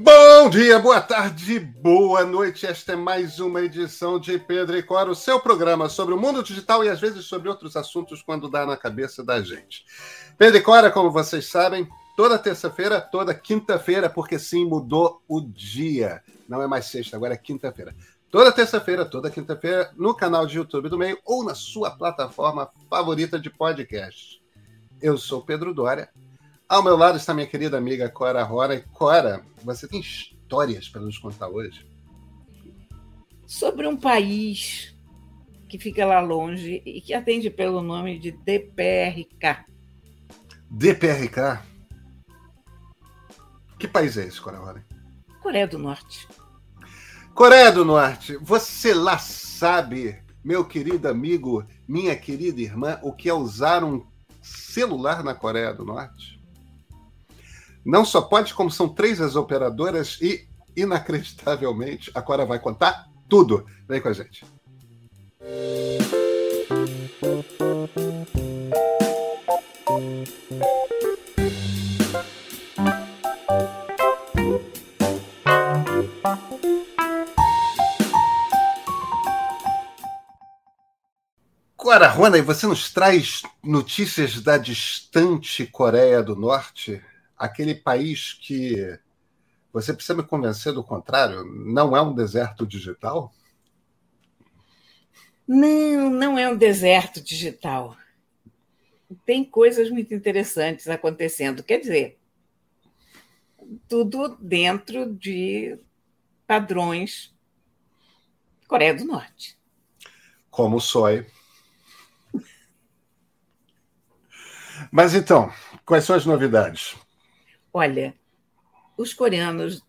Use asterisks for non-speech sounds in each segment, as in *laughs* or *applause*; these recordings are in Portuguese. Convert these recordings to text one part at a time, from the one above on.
Bom dia, boa tarde, boa noite. Esta é mais uma edição de Pedro e Cora, o seu programa sobre o mundo digital e às vezes sobre outros assuntos quando dá na cabeça da gente. Pedro e Cora, como vocês sabem, toda terça-feira, toda quinta-feira, porque sim, mudou o dia. Não é mais sexta, agora é quinta-feira. Toda terça-feira, toda quinta-feira, no canal de YouTube do Meio ou na sua plataforma favorita de podcast. Eu sou Pedro Dória. Ao meu lado está minha querida amiga Cora Rora. E Cora, você tem histórias para nos contar hoje? Sobre um país que fica lá longe e que atende pelo nome de DPRK. DPRK? Que país é esse, Cora Rora? Coreia do Norte. Coreia do Norte, você lá sabe, meu querido amigo, minha querida irmã, o que é usar um celular na Coreia do Norte? Não só pode, como são três as operadoras e, inacreditavelmente, a Cora vai contar tudo. Vem com a gente. Agora, Rona, e você nos traz notícias da distante Coreia do Norte, aquele país que você precisa me convencer do contrário, não é um deserto digital? Não, não é um deserto digital. Tem coisas muito interessantes acontecendo. Quer dizer, tudo dentro de padrões Coreia do Norte. Como o SOI. Mas então, quais são as novidades? Olha, os coreanos.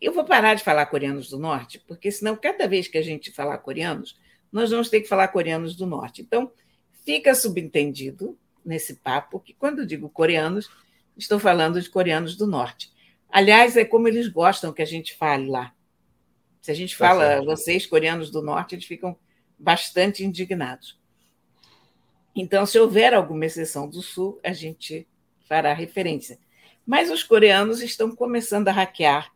Eu vou parar de falar coreanos do norte, porque senão, cada vez que a gente falar coreanos, nós vamos ter que falar coreanos do norte. Então, fica subentendido nesse papo que, quando eu digo coreanos, estou falando de coreanos do norte. Aliás, é como eles gostam que a gente fale lá. Se a gente tá fala vocês, coreanos do norte, eles ficam bastante indignados. Então, se houver alguma exceção do Sul, a gente fará referência. Mas os coreanos estão começando a hackear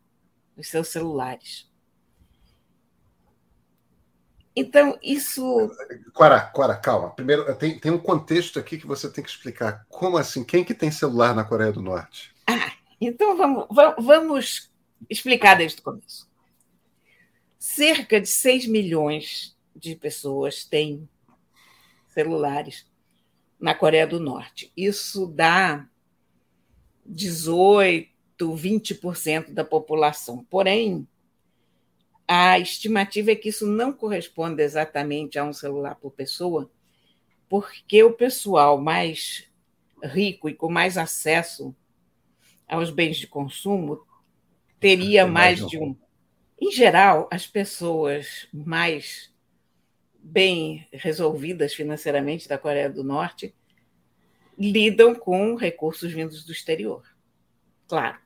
os seus celulares. Então, isso. Cora, Cora, calma. Primeiro, tem, tem um contexto aqui que você tem que explicar. Como assim? Quem que tem celular na Coreia do Norte? Ah, então vamos, vamos explicar desde o começo. Cerca de 6 milhões de pessoas têm celulares na Coreia do Norte. Isso dá 18, 20% da população. Porém, a estimativa é que isso não corresponde exatamente a um celular por pessoa, porque o pessoal mais rico e com mais acesso aos bens de consumo teria mais de um. Em geral, as pessoas mais bem resolvidas financeiramente da Coreia do Norte lidam com recursos vindos do exterior. Claro,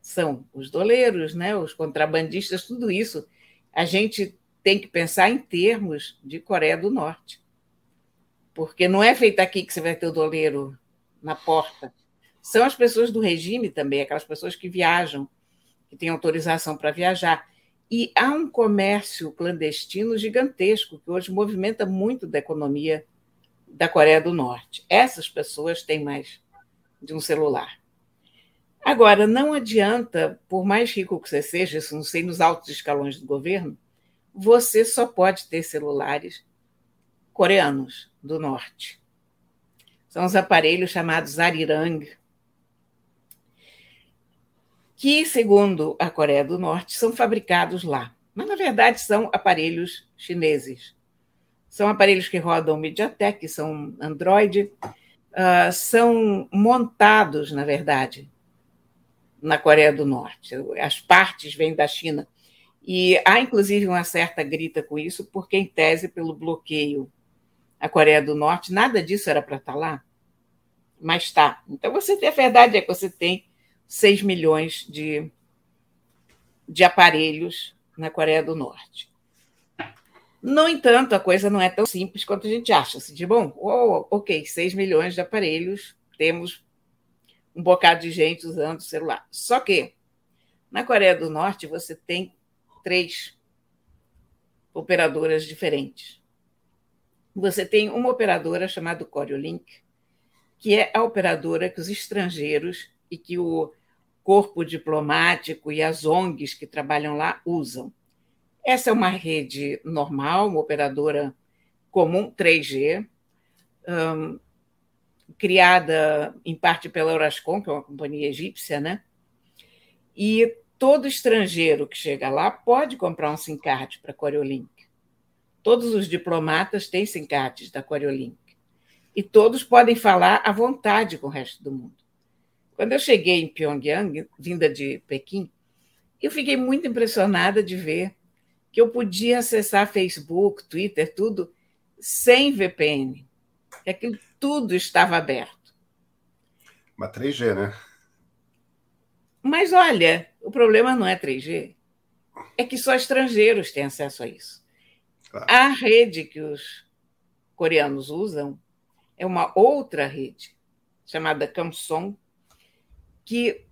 são os doleiros, né, os contrabandistas, tudo isso. A gente tem que pensar em termos de Coreia do Norte. Porque não é feito aqui que você vai ter o doleiro na porta. São as pessoas do regime também, aquelas pessoas que viajam, que têm autorização para viajar. E há um comércio clandestino gigantesco que hoje movimenta muito da economia da Coreia do Norte. Essas pessoas têm mais de um celular. Agora, não adianta, por mais rico que você seja, isso não sei nos altos escalões do governo, você só pode ter celulares coreanos do norte. São os aparelhos chamados Arirang, que, segundo a Coreia do Norte, são fabricados lá. Mas, na verdade, são aparelhos chineses. São aparelhos que rodam MediaTek, são Android, uh, são montados, na verdade, na Coreia do Norte. As partes vêm da China. E há, inclusive, uma certa grita com isso, porque, em tese, pelo bloqueio à Coreia do Norte, nada disso era para estar tá lá, mas está. Então, você tem, a verdade é que você tem 6 milhões de, de aparelhos na Coreia do Norte. No entanto, a coisa não é tão simples quanto a gente acha. Assim, de bom, oh, ok, 6 milhões de aparelhos, temos um bocado de gente usando o celular. Só que Na Coreia do Norte, você tem três operadoras diferentes. Você tem uma operadora chamada Coriolink, que é a operadora que os estrangeiros e que o corpo diplomático e as ONGs que trabalham lá usam. Essa é uma rede normal, uma operadora comum 3G, um, criada em parte pela Eurascom, que é uma companhia egípcia, né? E todo estrangeiro que chega lá pode comprar um SIM card para a Coriolink. Todos os diplomatas têm SIM cards da Coriolink. E todos podem falar à vontade com o resto do mundo. Quando eu cheguei em Pyongyang, vinda de Pequim, eu fiquei muito impressionada de ver que eu podia acessar Facebook, Twitter, tudo, sem VPN. Que aquilo tudo estava aberto. Uma 3G, né? Mas olha, o problema não é 3G, é que só estrangeiros têm acesso a isso. Claro. A rede que os coreanos usam é uma outra rede, chamada Kamsong, que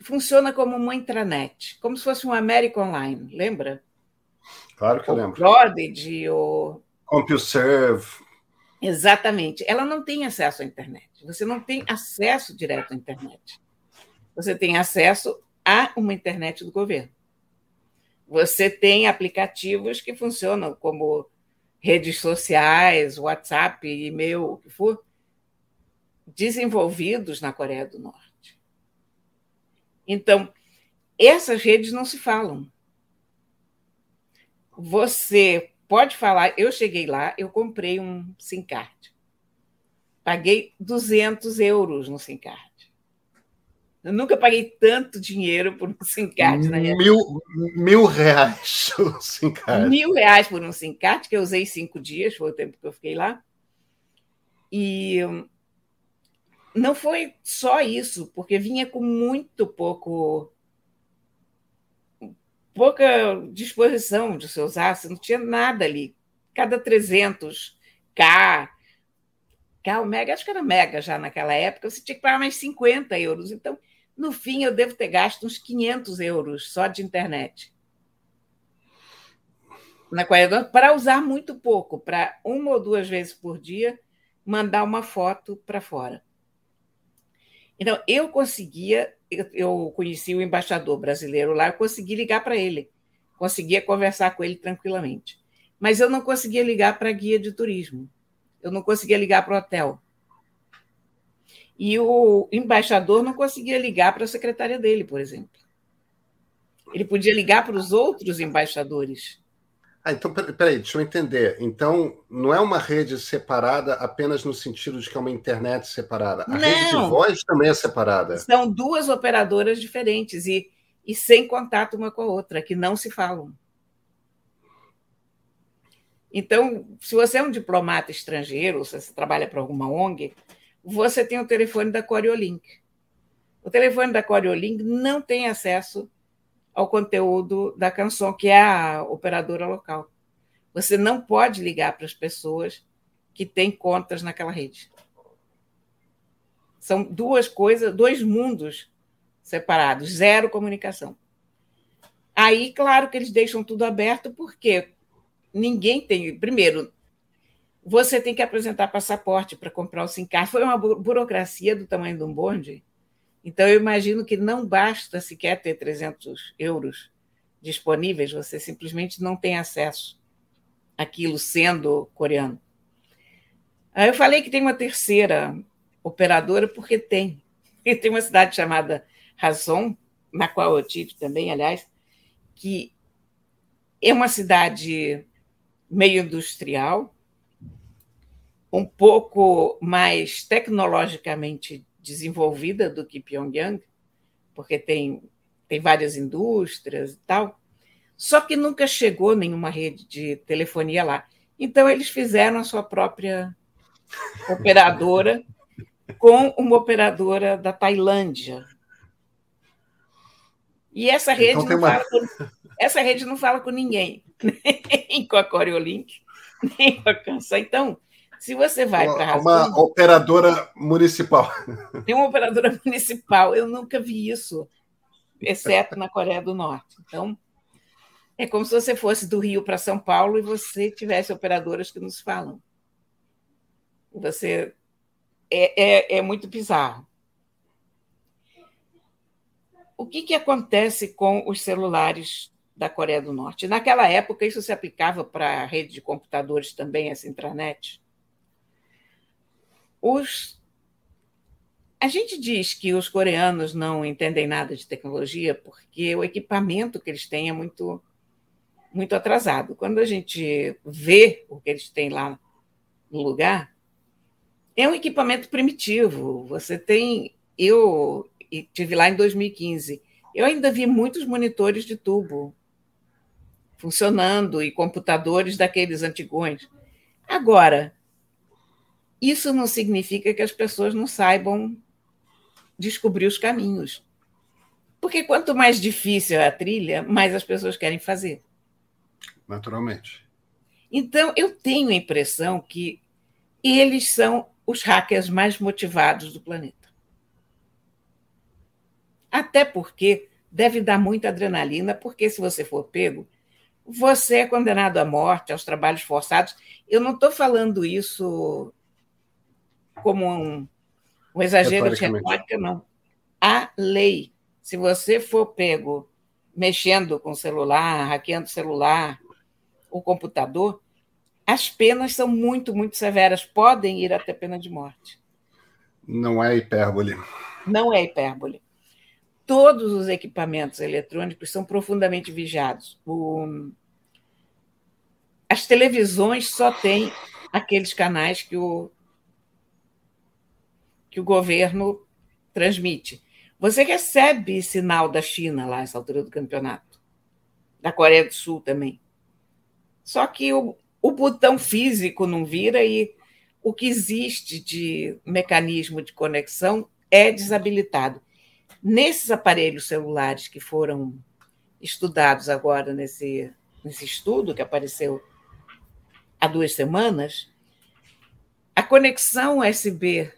funciona como uma intranet, como se fosse um América Online, lembra? Claro que eu lembro. Prodigy, o CompuServe. Exatamente. Ela não tem acesso à internet. Você não tem acesso direto à internet você tem acesso a uma internet do governo. Você tem aplicativos que funcionam como redes sociais, WhatsApp, e-mail, o que for, desenvolvidos na Coreia do Norte. Então, essas redes não se falam. Você pode falar, eu cheguei lá, eu comprei um SIM card. Paguei 200 euros no SIM card. Eu nunca paguei tanto dinheiro por um SIM card na mil, mil reais *laughs* por um SIM card. Mil reais por um SIM card, que eu usei cinco dias, foi o tempo que eu fiquei lá. E não foi só isso, porque vinha com muito pouco pouca disposição de se usar, você não tinha nada ali. Cada 300K, K, o mega, acho que era mega já naquela época, você tinha que pagar mais 50 euros. Então, no fim, eu devo ter gasto uns 500 euros só de internet. Na para usar muito pouco, para uma ou duas vezes por dia mandar uma foto para fora. Então, eu conseguia, eu conheci o embaixador brasileiro lá, eu consegui ligar para ele, conseguia conversar com ele tranquilamente. Mas eu não conseguia ligar para guia de turismo, eu não conseguia ligar para o hotel e o embaixador não conseguia ligar para a secretária dele, por exemplo. Ele podia ligar para os outros embaixadores. Ah, então, peraí, deixa eu entender. Então, não é uma rede separada apenas no sentido de que é uma internet separada. A não. rede de voz também é separada. São duas operadoras diferentes e, e sem contato uma com a outra, que não se falam. Então, se você é um diplomata estrangeiro, se você trabalha para alguma ONG, você tem o telefone da Coriolink. O telefone da Coriolink não tem acesso ao conteúdo da canção, que é a operadora local. Você não pode ligar para as pessoas que têm contas naquela rede. São duas coisas, dois mundos separados, zero comunicação. Aí, claro que eles deixam tudo aberto, porque ninguém tem. Primeiro, você tem que apresentar passaporte para comprar o SIM Foi uma burocracia do tamanho de um bonde. Então, eu imagino que não basta sequer ter 300 euros disponíveis, você simplesmente não tem acesso àquilo sendo coreano. Eu falei que tem uma terceira operadora, porque tem. *laughs* E tem uma cidade chamada Razon, na qual eu tive também, aliás, que é uma cidade meio industrial, um pouco mais tecnologicamente desenvolvida do que Pyongyang, porque tem, tem várias indústrias e tal, só que nunca chegou nenhuma rede de telefonia lá. Então, eles fizeram a sua própria operadora com uma operadora da Tailândia. E essa rede, então, não, uma... fala com, essa rede não fala com ninguém, *laughs* nem com a Coriolink, nem com a Cansa. Então, se você vai para Uma operadora municipal. *laughs* Tem uma operadora municipal. Eu nunca vi isso exceto na Coreia do Norte. Então, é como se você fosse do Rio para São Paulo e você tivesse operadoras que nos falam. Você é, é, é muito bizarro. O que, que acontece com os celulares da Coreia do Norte? Naquela época, isso se aplicava para a rede de computadores também, essa intranet. Os a gente diz que os coreanos não entendem nada de tecnologia porque o equipamento que eles têm é muito muito atrasado. Quando a gente vê o que eles têm lá no lugar, é um equipamento primitivo. Você tem. Eu tive lá em 2015. Eu ainda vi muitos monitores de tubo funcionando e computadores daqueles antigões. Agora, isso não significa que as pessoas não saibam descobrir os caminhos. Porque quanto mais difícil é a trilha, mais as pessoas querem fazer. Naturalmente. Então, eu tenho a impressão que eles são os hackers mais motivados do planeta. Até porque deve dar muita adrenalina, porque se você for pego, você é condenado à morte, aos trabalhos forçados. Eu não estou falando isso como um, um exagero de retórica, não. A lei, se você for pego mexendo com o celular, hackeando o celular, o computador, as penas são muito, muito severas, podem ir até pena de morte. Não é hipérbole. Não é hipérbole. Todos os equipamentos eletrônicos são profundamente vigiados. O... As televisões só têm aqueles canais que o, que o governo transmite. Você recebe sinal da China lá, nessa altura do campeonato, da Coreia do Sul também. Só que o, o botão físico não vira e o que existe de mecanismo de conexão é desabilitado. Nesses aparelhos celulares que foram estudados agora nesse, nesse estudo que apareceu há duas semanas, a conexão USB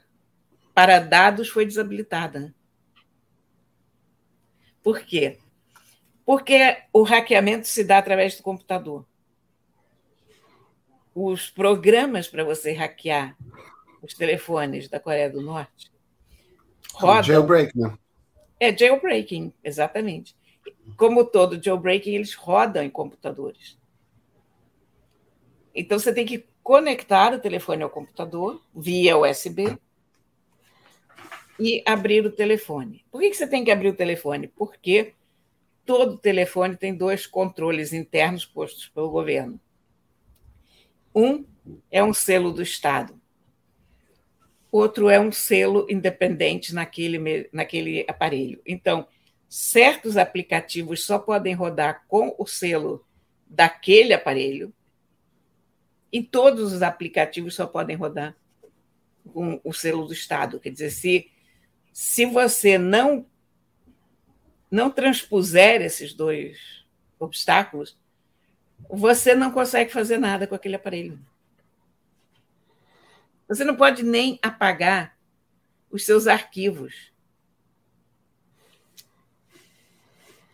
para dados foi desabilitada. Por quê? Porque o hackeamento se dá através do computador os programas para você hackear os telefones da Coreia do Norte rodam. Jailbreak, né? É jailbreaking, exatamente. Como todo jailbreaking, eles rodam em computadores. Então você tem que conectar o telefone ao computador via USB e abrir o telefone. Por que você tem que abrir o telefone? Porque todo telefone tem dois controles internos postos pelo governo um é um selo do Estado, outro é um selo independente naquele, naquele aparelho. Então, certos aplicativos só podem rodar com o selo daquele aparelho, e todos os aplicativos só podem rodar com o selo do Estado. Quer dizer, se, se você não, não transpuser esses dois obstáculos, você não consegue fazer nada com aquele aparelho. Você não pode nem apagar os seus arquivos.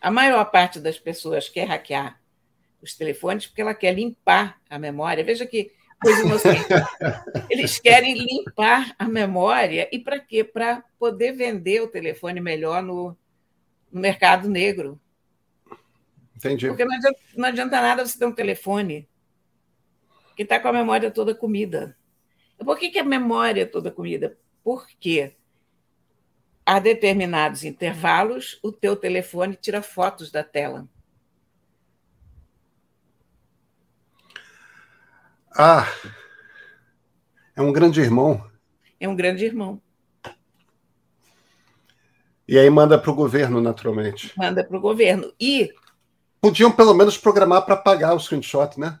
A maior parte das pessoas quer hackear os telefones porque ela quer limpar a memória. Veja que inocente. Eles querem limpar a memória e para quê? Para poder vender o telefone melhor no, no mercado negro. Entendi. Porque não adianta, não adianta nada você ter um telefone que está com a memória toda comida. Por que, que a memória é toda comida? Porque a determinados intervalos o teu telefone tira fotos da tela. Ah, é um grande irmão. É um grande irmão. E aí manda para o governo, naturalmente. Manda para o governo. E Podiam pelo menos programar para pagar o screenshot, né?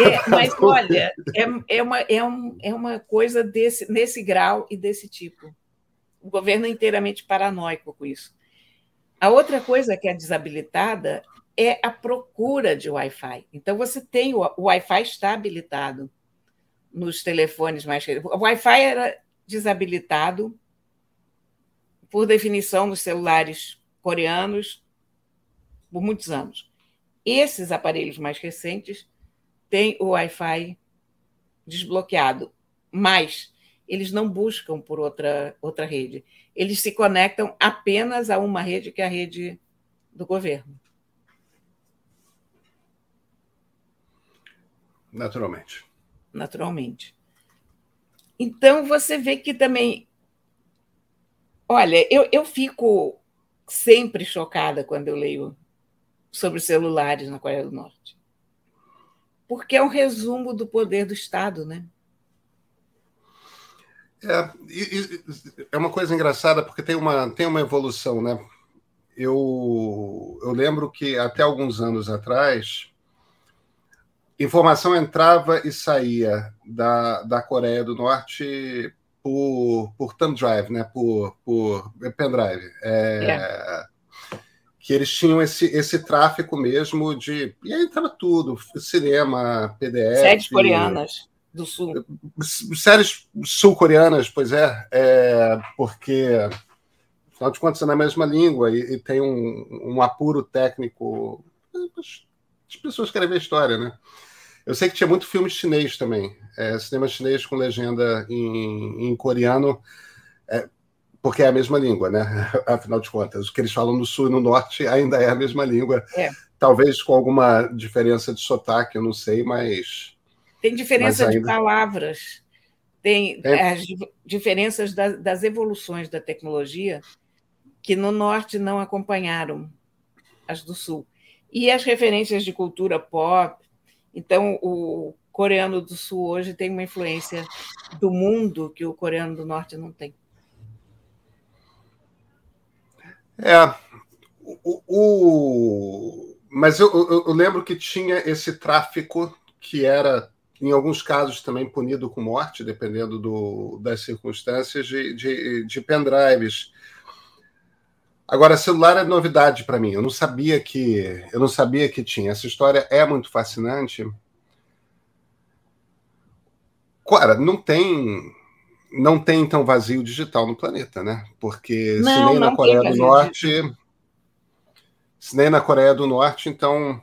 É, *laughs* mas olha, é, é, uma, é, um, é uma coisa desse, nesse grau e desse tipo. O governo é inteiramente paranoico com isso. A outra coisa que é desabilitada é a procura de Wi-Fi. Então, você tem o, o Wi-Fi está habilitado nos telefones mais. O Wi-Fi era desabilitado, por definição, nos celulares coreanos por muitos anos. Esses aparelhos mais recentes têm o Wi-Fi desbloqueado, mas eles não buscam por outra, outra rede. Eles se conectam apenas a uma rede que é a rede do governo. Naturalmente. Naturalmente. Então, você vê que também. Olha, eu, eu fico sempre chocada quando eu leio sobre celulares na Coreia do Norte. Porque é um resumo do poder do Estado, né? É, é uma coisa engraçada porque tem uma, tem uma evolução, né? Eu, eu lembro que até alguns anos atrás, informação entrava e saía da, da Coreia do Norte por, por thumb drive, né? por, por pendrive. É, é. Que eles tinham esse, esse tráfico mesmo de. E aí entrava tudo: cinema, PDF. Séries coreanas do Sul. Séries sul-coreanas, pois é, é, porque, afinal de contas, é na mesma língua e, e tem um, um apuro técnico. As pessoas querem ver a história, né? Eu sei que tinha muito filme chinês também, é, cinema chinês com legenda em, em coreano, é, porque é a mesma língua, né? *laughs* Afinal de contas, o que eles falam no sul e no norte ainda é a mesma língua. É. Talvez com alguma diferença de sotaque, eu não sei, mas. Tem diferença ainda... de palavras, tem é. as diferenças das evoluções da tecnologia que no norte não acompanharam as do sul. E as referências de cultura pop, então, o coreano do sul hoje tem uma influência do mundo que o coreano do norte não tem. É. O, o... Mas eu, eu, lembro que tinha esse tráfico que era, em alguns casos, também punido com morte, dependendo do, das circunstâncias, de, de, de pendrives. Agora, celular é novidade para mim. Eu não sabia que eu não sabia que tinha. Essa história é muito fascinante. Cara, não tem não tem então vazio digital no planeta, né? Porque não, se nem na Coreia do Norte, se nem na Coreia do Norte, então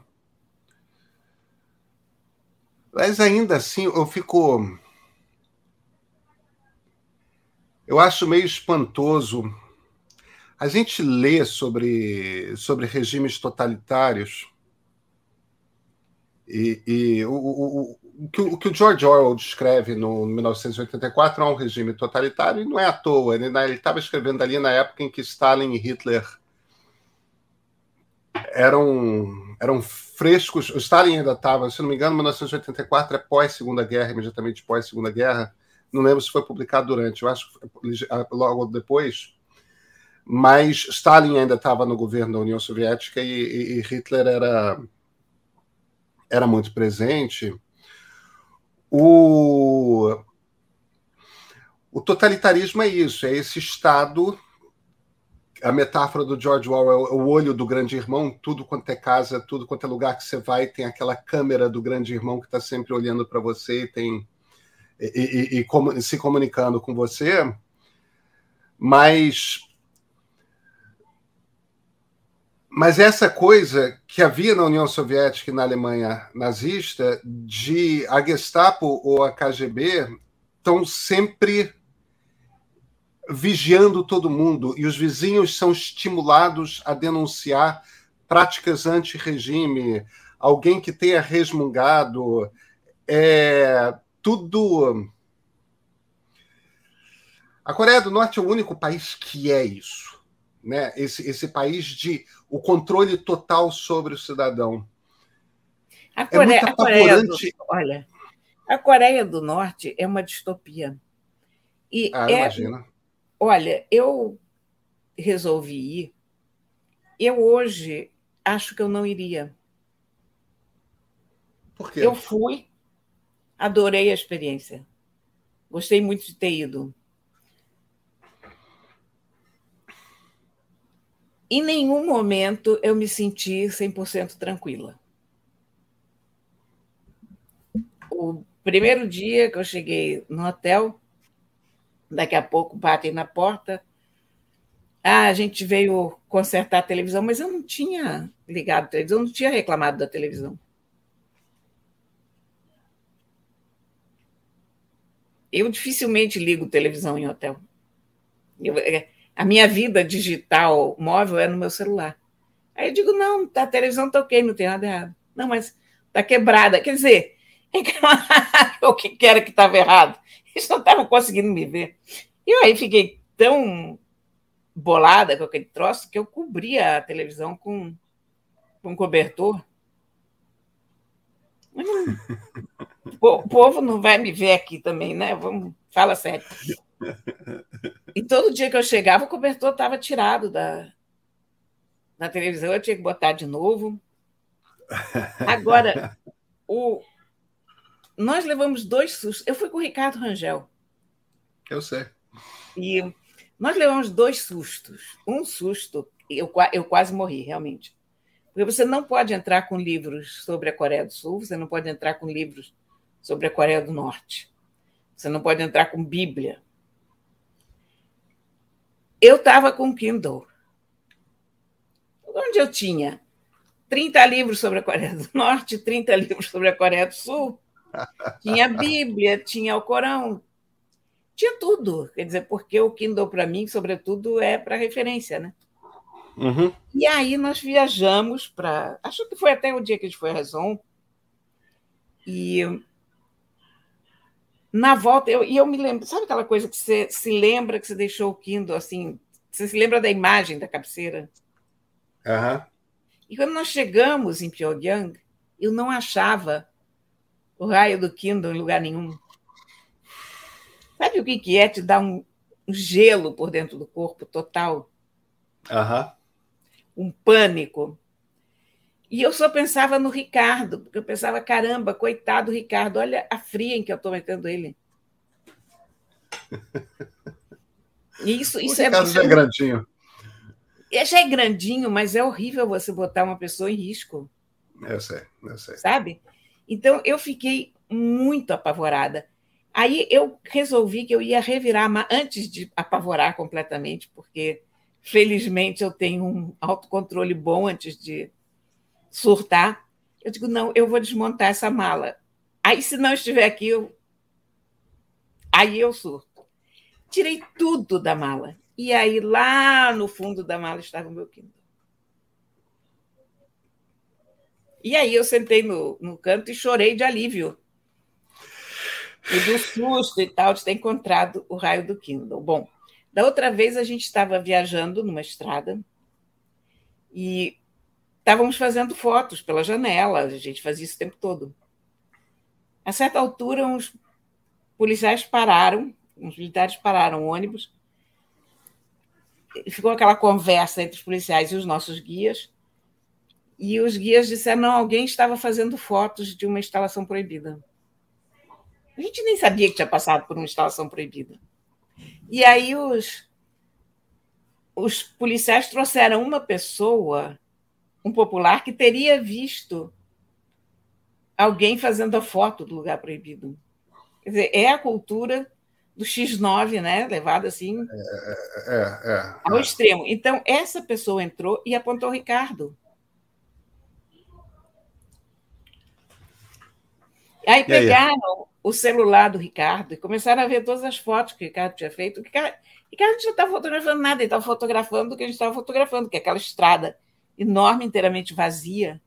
mas ainda assim eu fico eu acho meio espantoso a gente lê sobre, sobre regimes totalitários e, e o, o, o, que, o, que o George Orwell descreve no 1984 é um regime totalitário e não é à toa. Ele estava escrevendo ali na época em que Stalin e Hitler eram, eram frescos. O Stalin ainda estava, se não me engano, 1984 é pós-Segunda Guerra, imediatamente pós-Segunda Guerra. Não lembro se foi publicado durante, eu acho que logo depois mas Stalin ainda estava no governo da União Soviética e, e, Hitler era, era muito presente. O, o totalitarismo é isso, é esse Estado. A metáfora do George Orwell o olho do grande irmão, tudo quanto é casa, tudo quanto é lugar que você vai, tem aquela câmera do grande irmão que está sempre olhando para você e tem e, e, e, se comunicando com você. Mas mas essa coisa que havia na União Soviética e na Alemanha nazista, de a Gestapo ou a KGB estão sempre vigiando todo mundo e os vizinhos são estimulados a denunciar práticas anti-regime, alguém que tenha resmungado, é tudo. A Coreia do Norte é o único país que é isso, né? Esse, esse país de o controle total sobre o cidadão. A Coreia, é muito apavorante. A do, olha, a Coreia do Norte é uma distopia. E ah, é, imagina. Olha, eu resolvi ir. Eu hoje acho que eu não iria. Por quê? Eu fui, adorei a experiência. Gostei muito de ter ido. Em nenhum momento eu me senti 100% tranquila. O primeiro dia que eu cheguei no hotel, daqui a pouco batem na porta, Ah, a gente veio consertar a televisão, mas eu não tinha ligado a televisão, não tinha reclamado da televisão. Eu dificilmente ligo televisão em hotel. Eu, é, a minha vida digital móvel é no meu celular. Aí eu digo, não, tá, a televisão está ok, não tem nada errado. Não, mas está quebrada. Quer dizer, o *laughs* que era que estava errado? Eles não estavam conseguindo me ver. E eu aí fiquei tão bolada com aquele troço que eu cobria a televisão com, com cobertor. *laughs* o povo não vai me ver aqui também, né? Vamos, fala sério. E todo dia que eu chegava, o cobertor estava tirado da, da televisão, eu tinha que botar de novo. Agora, o, nós levamos dois sustos. Eu fui com o Ricardo Rangel. Eu sei. E nós levamos dois sustos. Um susto, eu, eu quase morri, realmente. Porque você não pode entrar com livros sobre a Coreia do Sul, você não pode entrar com livros sobre a Coreia do Norte. Você não pode entrar com Bíblia. Eu estava com Kindle. Onde eu tinha 30 livros sobre a Coreia do Norte, 30 livros sobre a Coreia do Sul, tinha a Bíblia, tinha o Corão, tinha tudo. Quer dizer, porque o Kindle, para mim, sobretudo, é para referência, né? Uhum. E aí nós viajamos para. Acho que foi até o dia que a gente foi a Raison. E na volta, eu, e eu me lembro, sabe aquela coisa que você se lembra que você deixou o Kindle assim, você se lembra da imagem da cabeceira? Uhum. E quando nós chegamos em Pyongyang, eu não achava o raio do Kindle em lugar nenhum. Sabe o que, é te dar um, um gelo por dentro do corpo total? Uhum. Um pânico. E eu só pensava no Ricardo, porque eu pensava, caramba, coitado Ricardo, olha a fria em que eu estou metendo ele. E isso, isso o é. já é grandinho. É, já é grandinho, mas é horrível você botar uma pessoa em risco. Eu sei, eu sei. Sabe? Então eu fiquei muito apavorada. Aí eu resolvi que eu ia revirar antes de apavorar completamente, porque felizmente eu tenho um autocontrole bom antes de surtar. Eu digo, não, eu vou desmontar essa mala. Aí, se não estiver aqui, eu... aí eu surto. Tirei tudo da mala. E aí, lá no fundo da mala, estava o meu Kindle. E aí eu sentei no, no canto e chorei de alívio. E do susto e tal de ter encontrado o raio do Kindle. Bom, da outra vez a gente estava viajando numa estrada e estávamos fazendo fotos pela janela, a gente fazia isso o tempo todo. A certa altura, uns policiais pararam, uns militares pararam o ônibus, ficou aquela conversa entre os policiais e os nossos guias, e os guias disseram: não, alguém estava fazendo fotos de uma instalação proibida. A gente nem sabia que tinha passado por uma instalação proibida. E aí os, os policiais trouxeram uma pessoa um popular que teria visto alguém fazendo a foto do lugar proibido. Quer dizer, é a cultura do X9, né? Levado assim é, é, é, ao extremo. Então, essa pessoa entrou e apontou o Ricardo. Aí pegaram o celular do Ricardo e começaram a ver todas as fotos que o Ricardo tinha feito. O Ricardo, o Ricardo não estava fotografando nada, ele estava fotografando o que a gente estava fotografando, que é aquela estrada enorme, inteiramente vazia.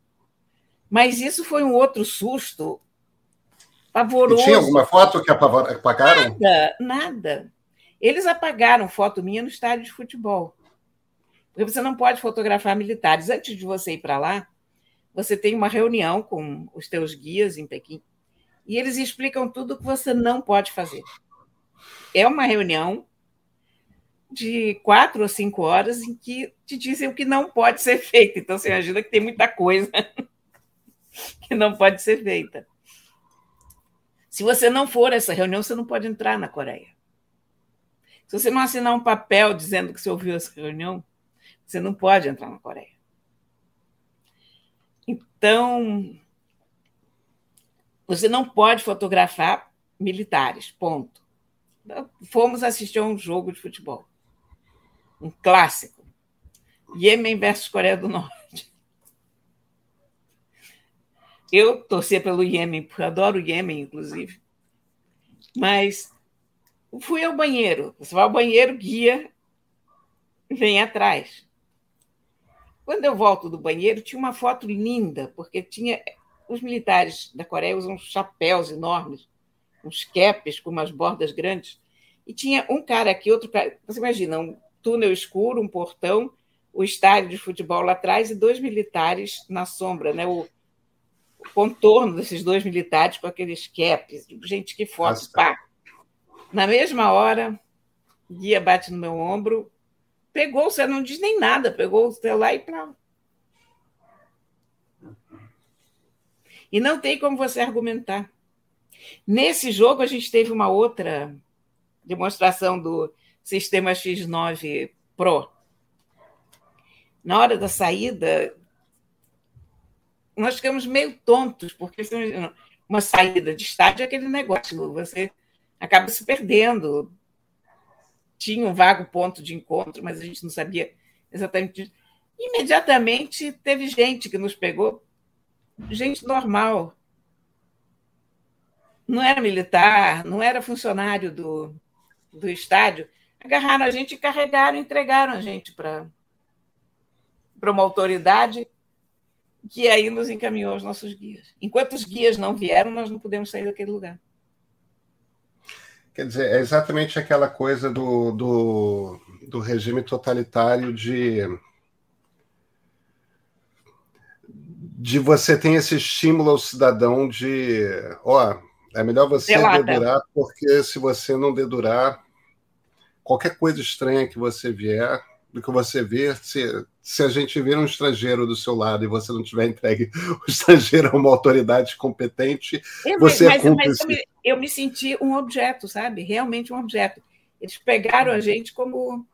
Mas isso foi um outro susto pavoroso. E tinha alguma foto que apagaram? Nada, nada. Eles apagaram foto minha no estádio de futebol. Porque você não pode fotografar militares. Antes de você ir para lá, você tem uma reunião com os teus guias em Pequim e eles explicam tudo o que você não pode fazer. É uma reunião de quatro ou cinco horas em que te dizem o que não pode ser feito. Então, você imagina que tem muita coisa *laughs* que não pode ser feita. Se você não for a essa reunião, você não pode entrar na Coreia. Se você não assinar um papel dizendo que você ouviu essa reunião, você não pode entrar na Coreia. Então, você não pode fotografar militares, ponto. Fomos assistir a um jogo de futebol. Um clássico. Iêmen versus Coreia do Norte. Eu torcia pelo Iêmen, porque adoro o Iêmen, inclusive. Mas fui ao banheiro. Você vai ao banheiro, guia, vem atrás. Quando eu volto do banheiro, tinha uma foto linda, porque tinha os militares da Coreia usam chapéus enormes, uns capes com umas bordas grandes, e tinha um cara aqui, outro cara. Você imagina, um túnel escuro, um portão, o estádio de futebol lá atrás e dois militares na sombra, né? O, o contorno desses dois militares com aqueles caps. Gente, que foto, pá! Na mesma hora, guia bate no meu ombro, pegou, você não diz nem nada, pegou o celular e para. E não tem como você argumentar. Nesse jogo, a gente teve uma outra demonstração do sistema X9 Pro. Na hora da saída, nós ficamos meio tontos, porque uma saída de estádio é aquele negócio, você acaba se perdendo, tinha um vago ponto de encontro, mas a gente não sabia exatamente. Imediatamente teve gente que nos pegou, gente normal. Não era militar, não era funcionário do, do estádio. Agarraram a gente e carregaram, entregaram a gente para uma autoridade que aí nos encaminhou aos nossos guias. Enquanto os guias não vieram, nós não podemos sair daquele lugar. Quer dizer, é exatamente aquela coisa do, do, do regime totalitário de. De você ter esse estímulo ao cidadão de. Ó, é melhor você Pelada. dedurar, porque se você não dedurar, qualquer coisa estranha que você vier, do que você vê, se, se a gente vir um estrangeiro do seu lado e você não tiver *laughs* entregue o estrangeiro a uma autoridade competente, eu, você é mas, é cúmplice. Mas eu, me, eu me senti um objeto, sabe? Realmente um objeto. Eles pegaram a gente como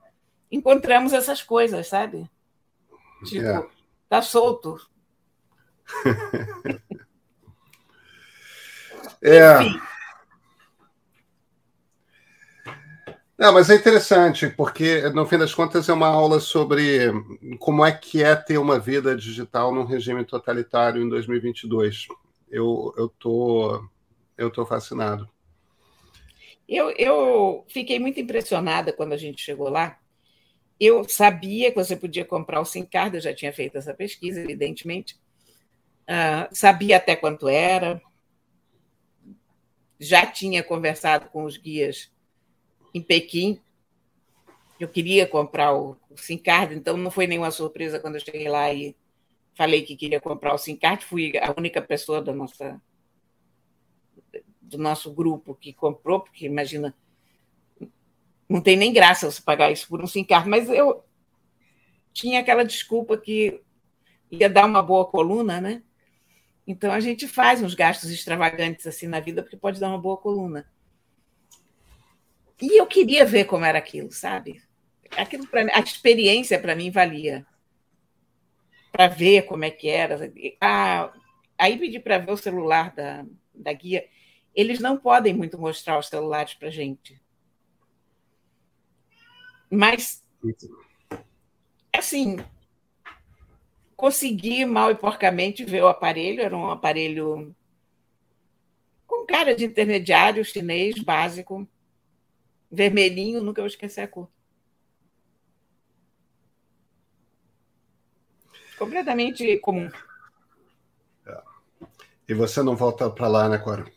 encontramos essas coisas, sabe? Tipo, é. tá solto. *laughs* é. Enfim. Não, mas é interessante, porque no fim das contas é uma aula sobre como é que é ter uma vida digital num regime totalitário em 2022. Eu eu tô eu tô fascinado. Eu, eu fiquei muito impressionada quando a gente chegou lá. Eu sabia que você podia comprar o SIM card, eu já tinha feito essa pesquisa, evidentemente. Uh, sabia até quanto era. Já tinha conversado com os guias em Pequim. Eu queria comprar o, o SIM card, então não foi nenhuma surpresa quando eu cheguei lá e falei que queria comprar o SIM card. Fui a única pessoa da nossa, do nosso grupo que comprou, porque imagina, não tem nem graça você pagar isso por um SIM card, mas eu tinha aquela desculpa que ia dar uma boa coluna, né? Então a gente faz uns gastos extravagantes assim na vida porque pode dar uma boa coluna. E eu queria ver como era aquilo, sabe? Aquilo para a experiência para mim valia. Para ver como é que era. Ah, aí pedi para ver o celular da, da guia. Eles não podem muito mostrar os celulares para gente. Mas, assim, consegui mal e porcamente ver o aparelho. Era um aparelho com cara de intermediário chinês básico Vermelhinho, nunca vou esquecer a cor. Completamente comum. É. E você não volta para lá, né, Cora?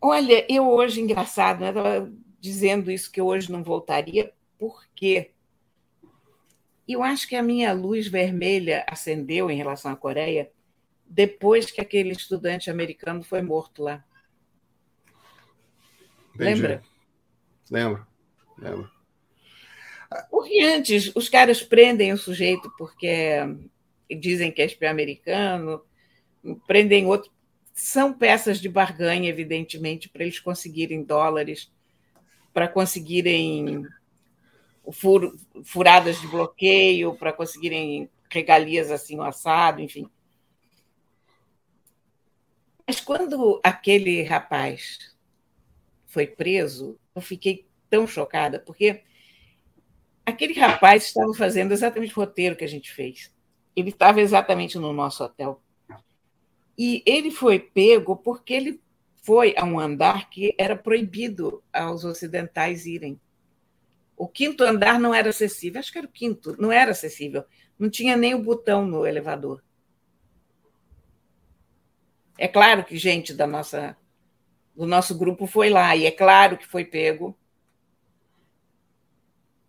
Olha, eu hoje, engraçado, né? Estava dizendo isso que eu hoje não voltaria, porque eu acho que a minha luz vermelha acendeu em relação à Coreia depois que aquele estudante americano foi morto lá. Entendi. Lembra? Lembro, lembro. Porque antes os caras prendem o sujeito porque dizem que é espião americano, prendem outro. São peças de barganha, evidentemente, para eles conseguirem dólares, para conseguirem fur, furadas de bloqueio, para conseguirem regalias assim, o assado, enfim. Mas quando aquele rapaz foi preso, eu fiquei tão chocada, porque aquele rapaz estava fazendo exatamente o roteiro que a gente fez. Ele estava exatamente no nosso hotel. E ele foi pego porque ele foi a um andar que era proibido aos ocidentais irem. O quinto andar não era acessível, acho que era o quinto, não era acessível. Não tinha nem o botão no elevador. É claro que gente da nossa do nosso grupo foi lá e é claro que foi pego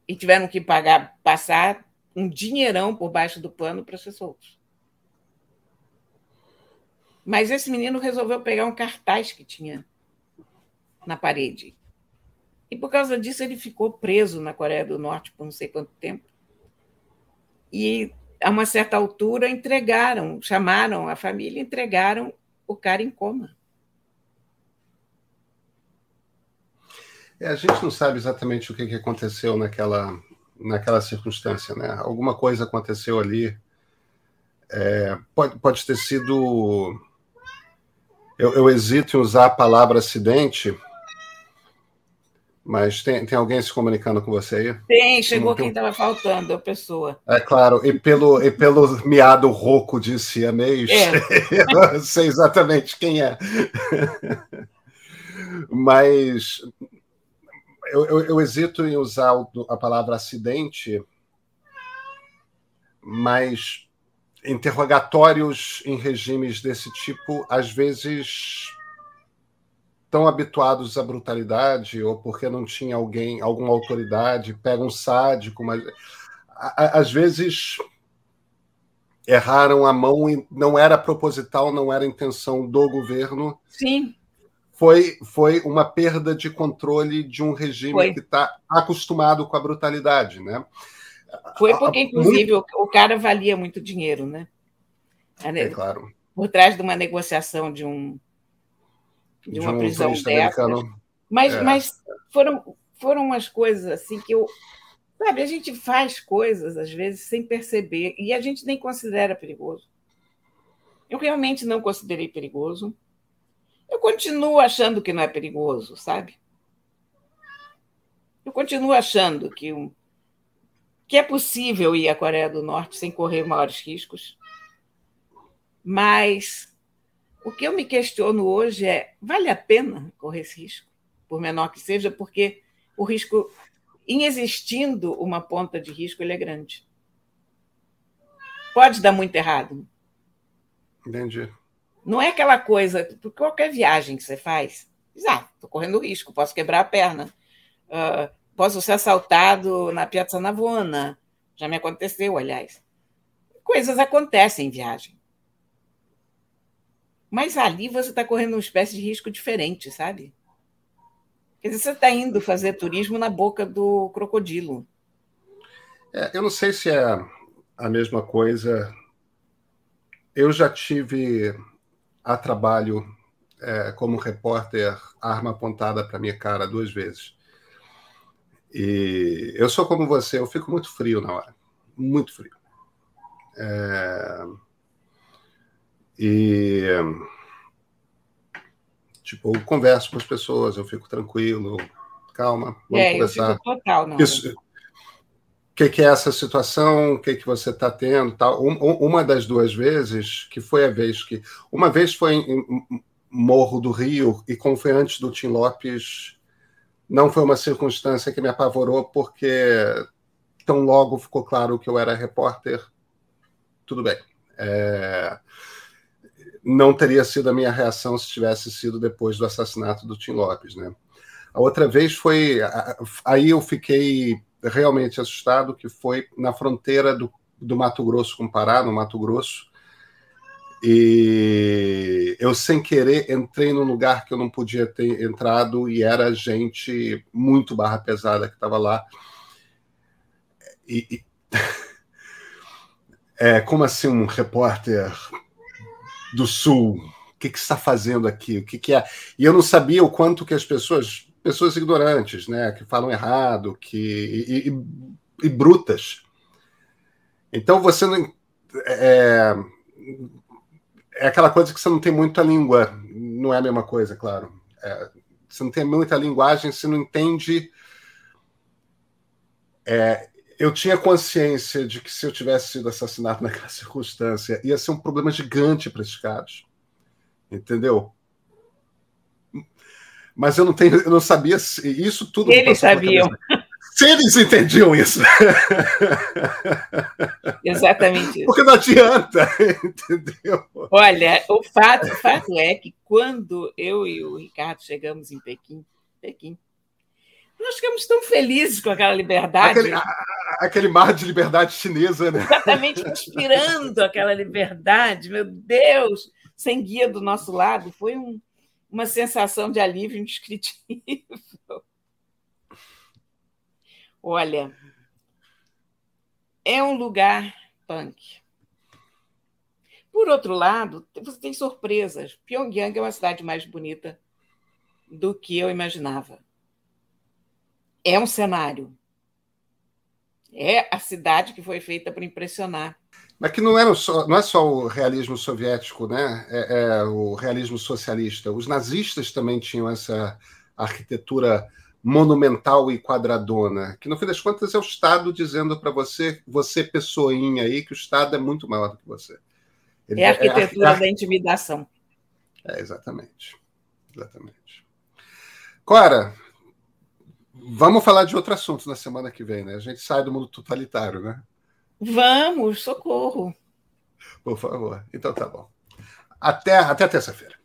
e tiveram que pagar passar um dinheirão por baixo do pano para ser soltos. Mas esse menino resolveu pegar um cartaz que tinha na parede. E por causa disso ele ficou preso na Coreia do Norte por não sei quanto tempo. E a uma certa altura entregaram, chamaram a família, entregaram o cara em coma. É, a gente não sabe exatamente o que, que aconteceu naquela, naquela circunstância, né? Alguma coisa aconteceu ali. É, pode, pode ter sido eu, eu hesito em usar a palavra acidente, mas tem, tem alguém se comunicando com você aí? Tem, chegou quem estava faltando, a pessoa. É claro, e pelo, e pelo miado rouco de siamês, é. *laughs* eu sei exatamente quem é. mas eu, eu, eu, hesito em usar a palavra acidente, mas interrogatórios em regimes desse tipo, às vezes tão habituados à brutalidade ou porque não tinha alguém, alguma autoridade, pega um sádico, mas às vezes erraram a mão e não era proposital, não era intenção do governo. Sim. Foi, foi uma perda de controle de um regime foi. que está acostumado com a brutalidade, né? Foi porque, inclusive, muito... o cara valia muito dinheiro, né? É claro. Por trás de uma negociação de um de uma de um prisão dessa. Mas, é. mas foram, foram umas coisas assim que eu. Sabe, a gente faz coisas, às vezes, sem perceber, e a gente nem considera perigoso. Eu realmente não considerei perigoso. Eu continuo achando que não é perigoso, sabe? Eu continuo achando que que é possível ir à Coreia do Norte sem correr maiores riscos. Mas o que eu me questiono hoje é: vale a pena correr esse risco, por menor que seja, porque o risco, em existindo uma ponta de risco, ele é grande. Pode dar muito errado. Entendi. Não é aquela coisa, por qualquer viagem que você faz, ah, estou correndo risco, posso quebrar a perna. Uh, posso ser assaltado na Piazza Navona. Já me aconteceu, aliás. Coisas acontecem em viagem. Mas ali você está correndo uma espécie de risco diferente, sabe? Quer dizer, você está indo fazer turismo na boca do crocodilo. É, eu não sei se é a mesma coisa. Eu já tive a trabalho é, como repórter arma apontada para minha cara duas vezes. E eu sou como você, eu fico muito frio na hora, muito frio. É... E tipo, eu converso com as pessoas, eu fico tranquilo, calma, vamos é, conversar. Total, não. Isso, que, que, é essa situação? O que, que você está tendo? Tal. Um, uma das duas vezes, que foi a vez que. Uma vez foi em Morro do Rio, e como foi antes do Tim Lopes, não foi uma circunstância que me apavorou, porque tão logo ficou claro que eu era repórter, tudo bem. É... Não teria sido a minha reação se tivesse sido depois do assassinato do Tim Lopes, né? A outra vez foi. Aí eu fiquei realmente assustado, que foi na fronteira do, do Mato Grosso com o Pará, no Mato Grosso, e eu, sem querer, entrei num lugar que eu não podia ter entrado e era gente muito barra pesada que estava lá. E, e... *laughs* É, como assim um repórter do Sul? O que, que está fazendo aqui? O que, que é? E eu não sabia o quanto que as pessoas, pessoas ignorantes, né, que falam errado, que e, e, e brutas. Então você não é, é aquela coisa que você não tem muita língua, não é a mesma coisa, claro. É, você não tem muita linguagem, você não entende. É, eu tinha consciência de que se eu tivesse sido assassinado *laughs* naquela circunstância, ia ser um problema gigante para esses caras. Entendeu? Mas eu não tenho, eu não sabia se isso tudo. Eles sabiam. Se eles entendiam isso. Exatamente isso. Porque não adianta, *laughs* entendeu? Olha, o fato, o fato é que quando eu e o Ricardo chegamos em Pequim, Pequim, nós ficamos tão felizes com aquela liberdade. Aquele, aquele mar de liberdade chinesa, né? Exatamente, inspirando aquela liberdade, meu Deus, sem guia do nosso lado. Foi um, uma sensação de alívio indescritível. Olha, é um lugar punk. Por outro lado, você tem surpresas. Pyongyang é uma cidade mais bonita do que eu imaginava. É um cenário. É a cidade que foi feita para impressionar. Mas que não, era só, não é só o realismo soviético, né? É, é o realismo socialista. Os nazistas também tinham essa arquitetura monumental e quadradona, que no fim das contas é o Estado dizendo para você, você pessoinha aí, que o Estado é muito maior do que você. Ele, é a arquitetura é, é, da intimidação. É, exatamente. Exatamente. Cora, vamos falar de outro assunto na semana que vem, né? A gente sai do mundo totalitário, né? Vamos, socorro. Por favor. Então tá bom. Até, até terça-feira.